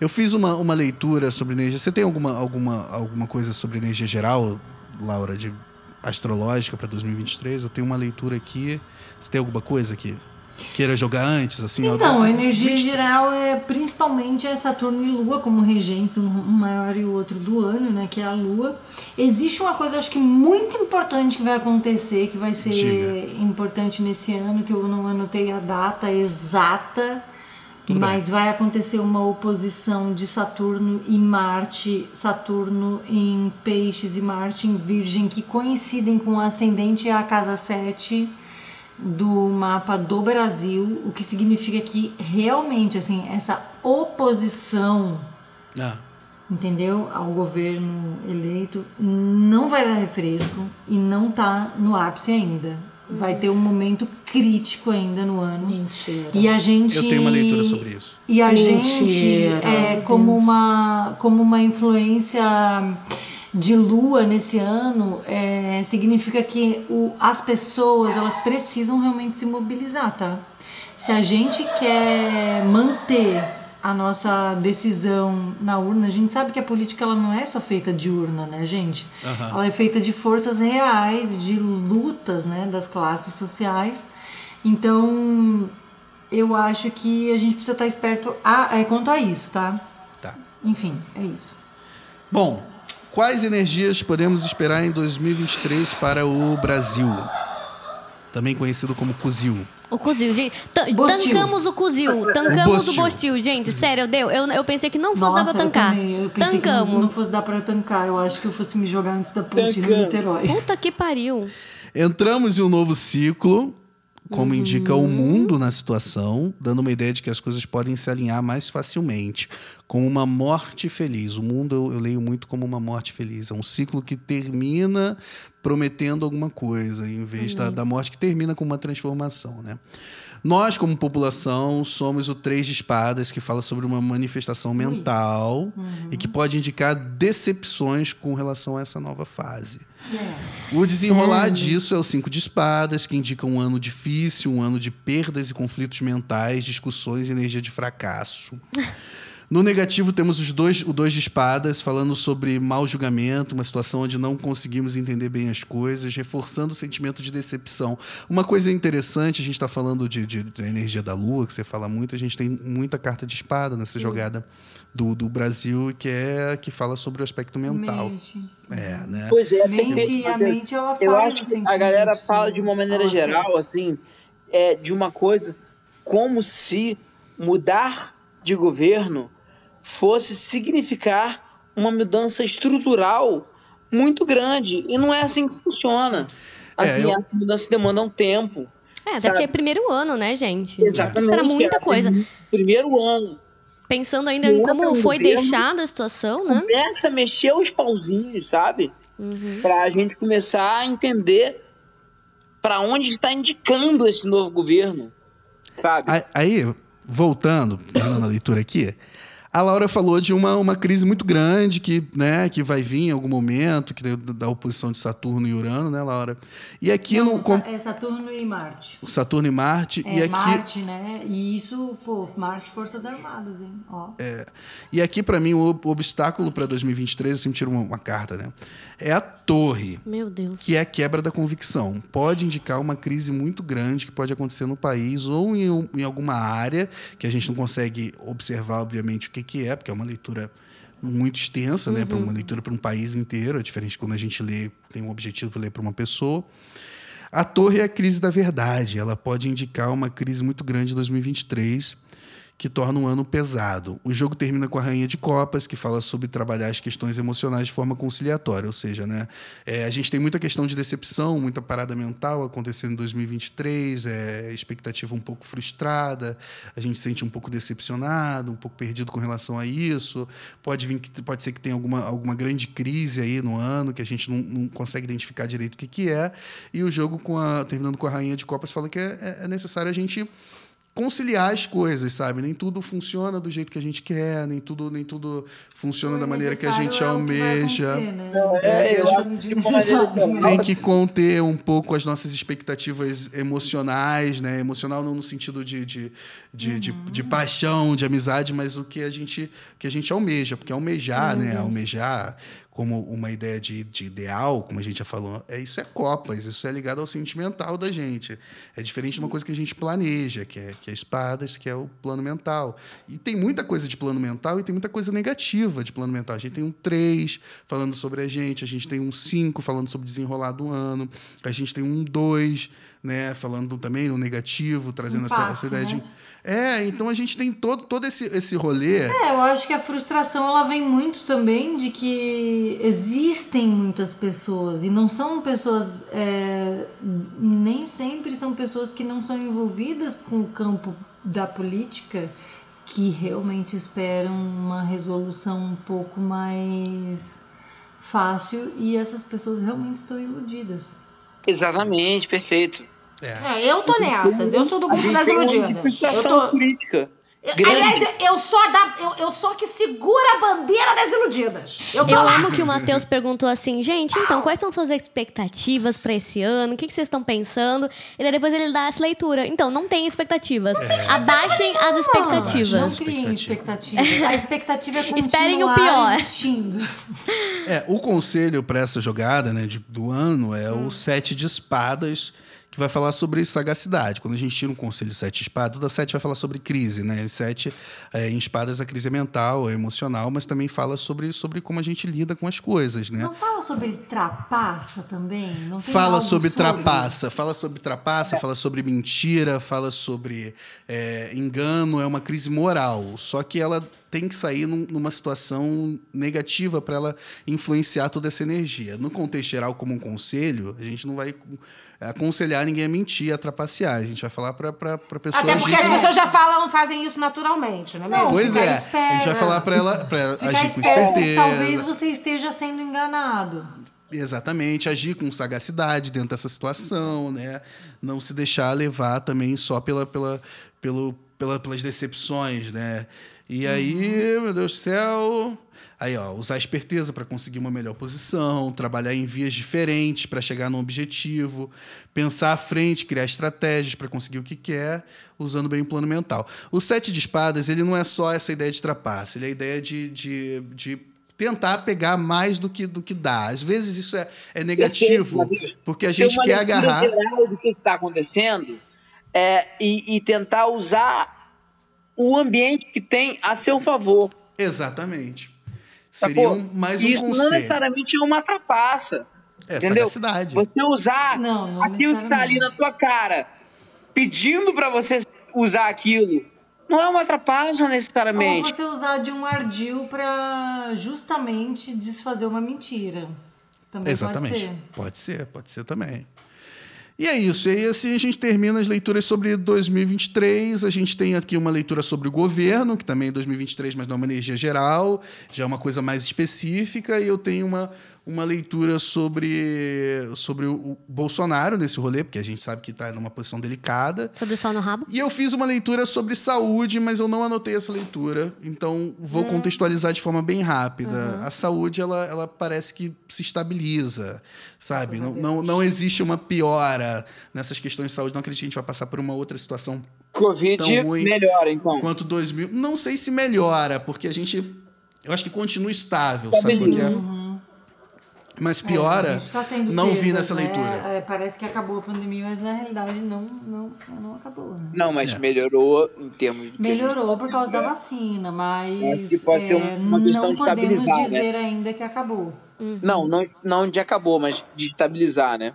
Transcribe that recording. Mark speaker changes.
Speaker 1: Eu fiz uma, uma leitura sobre energia. Você tem alguma, alguma, alguma coisa sobre energia geral, Laura, de astrológica para 2023? Eu tenho uma leitura aqui. Você tem alguma coisa aqui? Queira jogar antes, assim?
Speaker 2: Então, a energia 20... geral é principalmente é Saturno e Lua como regentes, um maior e o outro do ano, né? Que é a Lua. Existe uma coisa, acho que muito importante que vai acontecer, que vai ser Diga. importante nesse ano, que eu não anotei a data exata tudo Mas bem. vai acontecer uma oposição de Saturno e Marte, Saturno em Peixes e Marte em Virgem, que coincidem com o ascendente a casa 7 do mapa do Brasil, o que significa que realmente assim, essa oposição ah. entendeu? Ao governo eleito não vai dar refresco e não tá no ápice ainda. Vai ter um momento crítico ainda no ano.
Speaker 3: Mentira.
Speaker 2: E a gente.
Speaker 1: Eu tenho uma leitura sobre isso.
Speaker 2: E a Mentira. gente, é, como, uma, como uma influência de lua nesse ano, é, significa que o, as pessoas elas precisam realmente se mobilizar, tá? Se a gente quer manter a nossa decisão na urna. A gente sabe que a política ela não é só feita de urna, né, gente? Uhum. Ela é feita de forças reais, de lutas, né, das classes sociais. Então, eu acho que a gente precisa estar esperto a, é, quanto a isso, tá?
Speaker 1: Tá.
Speaker 2: Enfim, é isso.
Speaker 1: Bom, quais energias podemos esperar em 2023 para o Brasil? Também conhecido como Cozil.
Speaker 3: O Cozil, gente. Tancamos o Cozil. Tancamos o Bostil, gente. Sério, deu. Eu, eu pensei que não fosse
Speaker 2: Nossa,
Speaker 3: dar pra tancar.
Speaker 2: Eu, eu pensei Tancamos. que não, não, fosse dar pra tancar. Eu acho que eu fosse me jogar antes da ponte no Niterói.
Speaker 3: Puta que pariu.
Speaker 1: Entramos em um novo ciclo como uhum. indica o mundo na situação, dando uma ideia de que as coisas podem se alinhar mais facilmente, com uma morte feliz. O mundo eu, eu, leio muito como uma morte feliz. É um ciclo que termina prometendo alguma coisa, em vez uhum. da, da morte que termina com uma transformação, né? Nós, como população, somos o Três de Espadas, que fala sobre uma manifestação mental uhum. e que pode indicar decepções com relação a essa nova fase. O desenrolar disso é o cinco de espadas, que indica um ano difícil, um ano de perdas e conflitos mentais, discussões e energia de fracasso. No negativo, temos os dois, o dois de espadas, falando sobre mau julgamento, uma situação onde não conseguimos entender bem as coisas, reforçando o sentimento de decepção. Uma coisa interessante, a gente está falando de, de, de, energia da lua, que você fala muito, a gente tem muita carta de espada nessa jogada do, do Brasil, que é que fala sobre o aspecto mental. Mente. É, né?
Speaker 4: Pois é,
Speaker 2: mente, a mente ela fala
Speaker 4: Eu acho que a galera fala de uma maneira geral, assim, é, de uma coisa como se mudar de governo fosse significar uma mudança estrutural muito grande. E não é assim que funciona. É, assim, é, eu... as mudanças demandam tempo.
Speaker 3: É, daqui é primeiro ano, né, gente?
Speaker 4: Exatamente.
Speaker 3: Espera muita coisa.
Speaker 4: Primeiro ano.
Speaker 3: Pensando ainda em como foi deixada a situação, né?
Speaker 4: Começa a mexer os pauzinhos, sabe? Uhum. Pra a gente começar a entender para onde está indicando esse novo governo, sabe?
Speaker 1: Aí, voltando, terminando a leitura aqui, a Laura falou de uma, uma crise muito grande que, né, que vai vir em algum momento, que da oposição de Saturno e Urano, né, Laura? E aqui
Speaker 2: Não, no. É Saturno e Marte.
Speaker 1: Saturno e Marte.
Speaker 2: É,
Speaker 1: e aqui...
Speaker 2: Marte, né? E isso, pô, Marte Forças Armadas, hein? Ó.
Speaker 1: É. E aqui, para mim, o obstáculo para 2023, assim, tira uma, uma carta, né? É a torre.
Speaker 3: Meu Deus.
Speaker 1: Que é a quebra da convicção. Pode indicar uma crise muito grande que pode acontecer no país ou em, em alguma área que a gente não consegue observar, obviamente, o que, que é, porque é uma leitura muito extensa, uhum. né? Para uma leitura para um país inteiro. É diferente quando a gente lê, tem um objetivo de ler para uma pessoa. A torre é a crise da verdade. Ela pode indicar uma crise muito grande em 2023 que torna um ano pesado. O jogo termina com a Rainha de Copas, que fala sobre trabalhar as questões emocionais de forma conciliatória, ou seja, né, é, a gente tem muita questão de decepção, muita parada mental acontecendo em 2023, é, expectativa um pouco frustrada, a gente se sente um pouco decepcionado, um pouco perdido com relação a isso. Pode vir pode ser que tenha alguma, alguma grande crise aí no ano que a gente não, não consegue identificar direito o que, que é. E o jogo com a, terminando com a Rainha de Copas fala que é, é necessário a gente conciliar as coisas, sabe? Nem tudo funciona do jeito que a gente quer, nem tudo, nem tudo funciona da maneira que a gente é almeja. Né? É, é, tem que conter um pouco as nossas expectativas emocionais, né? Emocional não no sentido de, de, de, uhum. de, de, paixão, de amizade, mas o que a gente, que a gente almeja, porque almejar, uhum. né? Almejar como uma ideia de, de, ideal, como a gente já falou, é isso é copas, isso é ligado ao sentimental da gente. É diferente de uma coisa que a gente planeja, que é, que é espadas, que é o plano mental. E tem muita coisa de plano mental e tem muita coisa negativa de plano mental. A gente tem um 3 falando sobre a gente, a gente tem um 5 falando sobre desenrolar do ano, a gente tem um 2 né, falando também no negativo, trazendo um essa, essa, ideia né? de é, então a gente tem todo, todo esse, esse rolê.
Speaker 2: É, eu acho que a frustração ela vem muito também de que existem muitas pessoas e não são pessoas. É, nem sempre são pessoas que não são envolvidas com o campo da política que realmente esperam uma resolução um pouco mais fácil e essas pessoas realmente estão iludidas.
Speaker 4: Exatamente, perfeito.
Speaker 5: É. é. eu tô nessas. Eu sou do grupo das iludidas.
Speaker 4: Eu tô... política.
Speaker 5: Grande. Aliás, eu sou a da, eu, eu sou a que segura a bandeira das iludidas. Eu,
Speaker 3: eu
Speaker 5: lá.
Speaker 3: amo que o Matheus perguntou assim, gente, então, quais são suas expectativas para esse ano? O que, que vocês estão pensando? E daí depois ele dá essa leitura. Então, não tem expectativas. É. Abaixem as expectativas.
Speaker 2: Não criem expectativas. A expectativa é continuar
Speaker 3: Esperem o pior.
Speaker 2: Existindo.
Speaker 1: É, o conselho para essa jogada né, de, do ano é hum. o sete de espadas que vai falar sobre sagacidade. Quando a gente tira um conselho de sete espadas, toda sete vai falar sobre crise, né? E sete, é, em espadas, a crise é mental, é emocional, mas também fala sobre, sobre como a gente lida com as coisas, né?
Speaker 2: Não fala sobre trapaça também? Não
Speaker 1: fala sobre, sobre trapaça, fala sobre trapaça, fala sobre mentira, fala sobre é, engano, é uma crise moral. Só que ela tem que sair num, numa situação negativa para ela influenciar toda essa energia. No contexto geral, como um conselho, a gente não vai aconselhar ninguém a mentir, a trapacear. A gente vai falar para a pessoa.
Speaker 5: Até porque as pessoas já falam, fazem isso naturalmente, não é mesmo?
Speaker 1: Pois é. Espera. A gente vai falar para ela pra agir com esperteza.
Speaker 2: Talvez você esteja sendo enganado.
Speaker 1: Exatamente, agir com sagacidade dentro dessa situação, né? Não se deixar levar também só pela, pela, pelo, pela, pelas decepções, né? E aí, uhum. meu Deus do céu, Aí, ó, usar esperteza para conseguir uma melhor posição, trabalhar em vias diferentes para chegar num objetivo, pensar à frente, criar estratégias para conseguir o que quer, usando bem o plano mental. O sete de espadas, ele não é só essa ideia de trapaça, ele é a ideia de, de, de tentar pegar mais do que, do que dá. Às vezes isso é, é negativo, porque a gente quer agarrar.
Speaker 4: geral do que está acontecendo é, e, e tentar usar o ambiente que tem a seu favor.
Speaker 1: Exatamente. Seria um, mais um
Speaker 4: Isso
Speaker 1: conselho.
Speaker 4: não necessariamente é uma trapaça.
Speaker 1: É,
Speaker 4: entendeu?
Speaker 1: Sagacidade.
Speaker 4: Você usar não, não aquilo que tá ali na tua cara, pedindo para você usar aquilo, não é uma trapaça necessariamente.
Speaker 2: Ou você usar de um ardil para justamente desfazer uma mentira. Também
Speaker 1: Exatamente.
Speaker 2: pode ser.
Speaker 1: Pode ser, pode ser também. E é isso. E assim a gente termina as leituras sobre 2023. A gente tem aqui uma leitura sobre o governo, que também é 2023, mas não é uma energia geral, já é uma coisa mais específica. E eu tenho uma, uma leitura sobre, sobre o Bolsonaro nesse rolê, porque a gente sabe que está numa posição delicada.
Speaker 3: Sobre o sol no rabo.
Speaker 1: E eu fiz uma leitura sobre saúde, mas eu não anotei essa leitura, então vou hum. contextualizar de forma bem rápida. Uhum. A saúde, ela, ela parece que se estabiliza, sabe? Não, não, não existe uma piora nessas questões de saúde. Não acredito que a gente vai passar por uma outra situação
Speaker 4: Covid
Speaker 1: tão ruim
Speaker 4: melhora, então.
Speaker 1: Quanto 2000. Não sei se melhora, porque a gente... Eu acho que continua estável, tá sabe? Porque é Mas é, piora, é, tá não vi nessa né? leitura.
Speaker 2: É, parece que acabou a pandemia, mas na realidade não, não, não acabou. Né?
Speaker 4: Não, mas é. melhorou em termos de.
Speaker 2: Melhorou por causa da vacina, mas.
Speaker 4: Acho que pode ser uma questão de estabilizar.
Speaker 2: Não podemos dizer
Speaker 4: né?
Speaker 2: ainda que acabou.
Speaker 4: Uhum. Não, não, não de acabou, mas de estabilizar, né?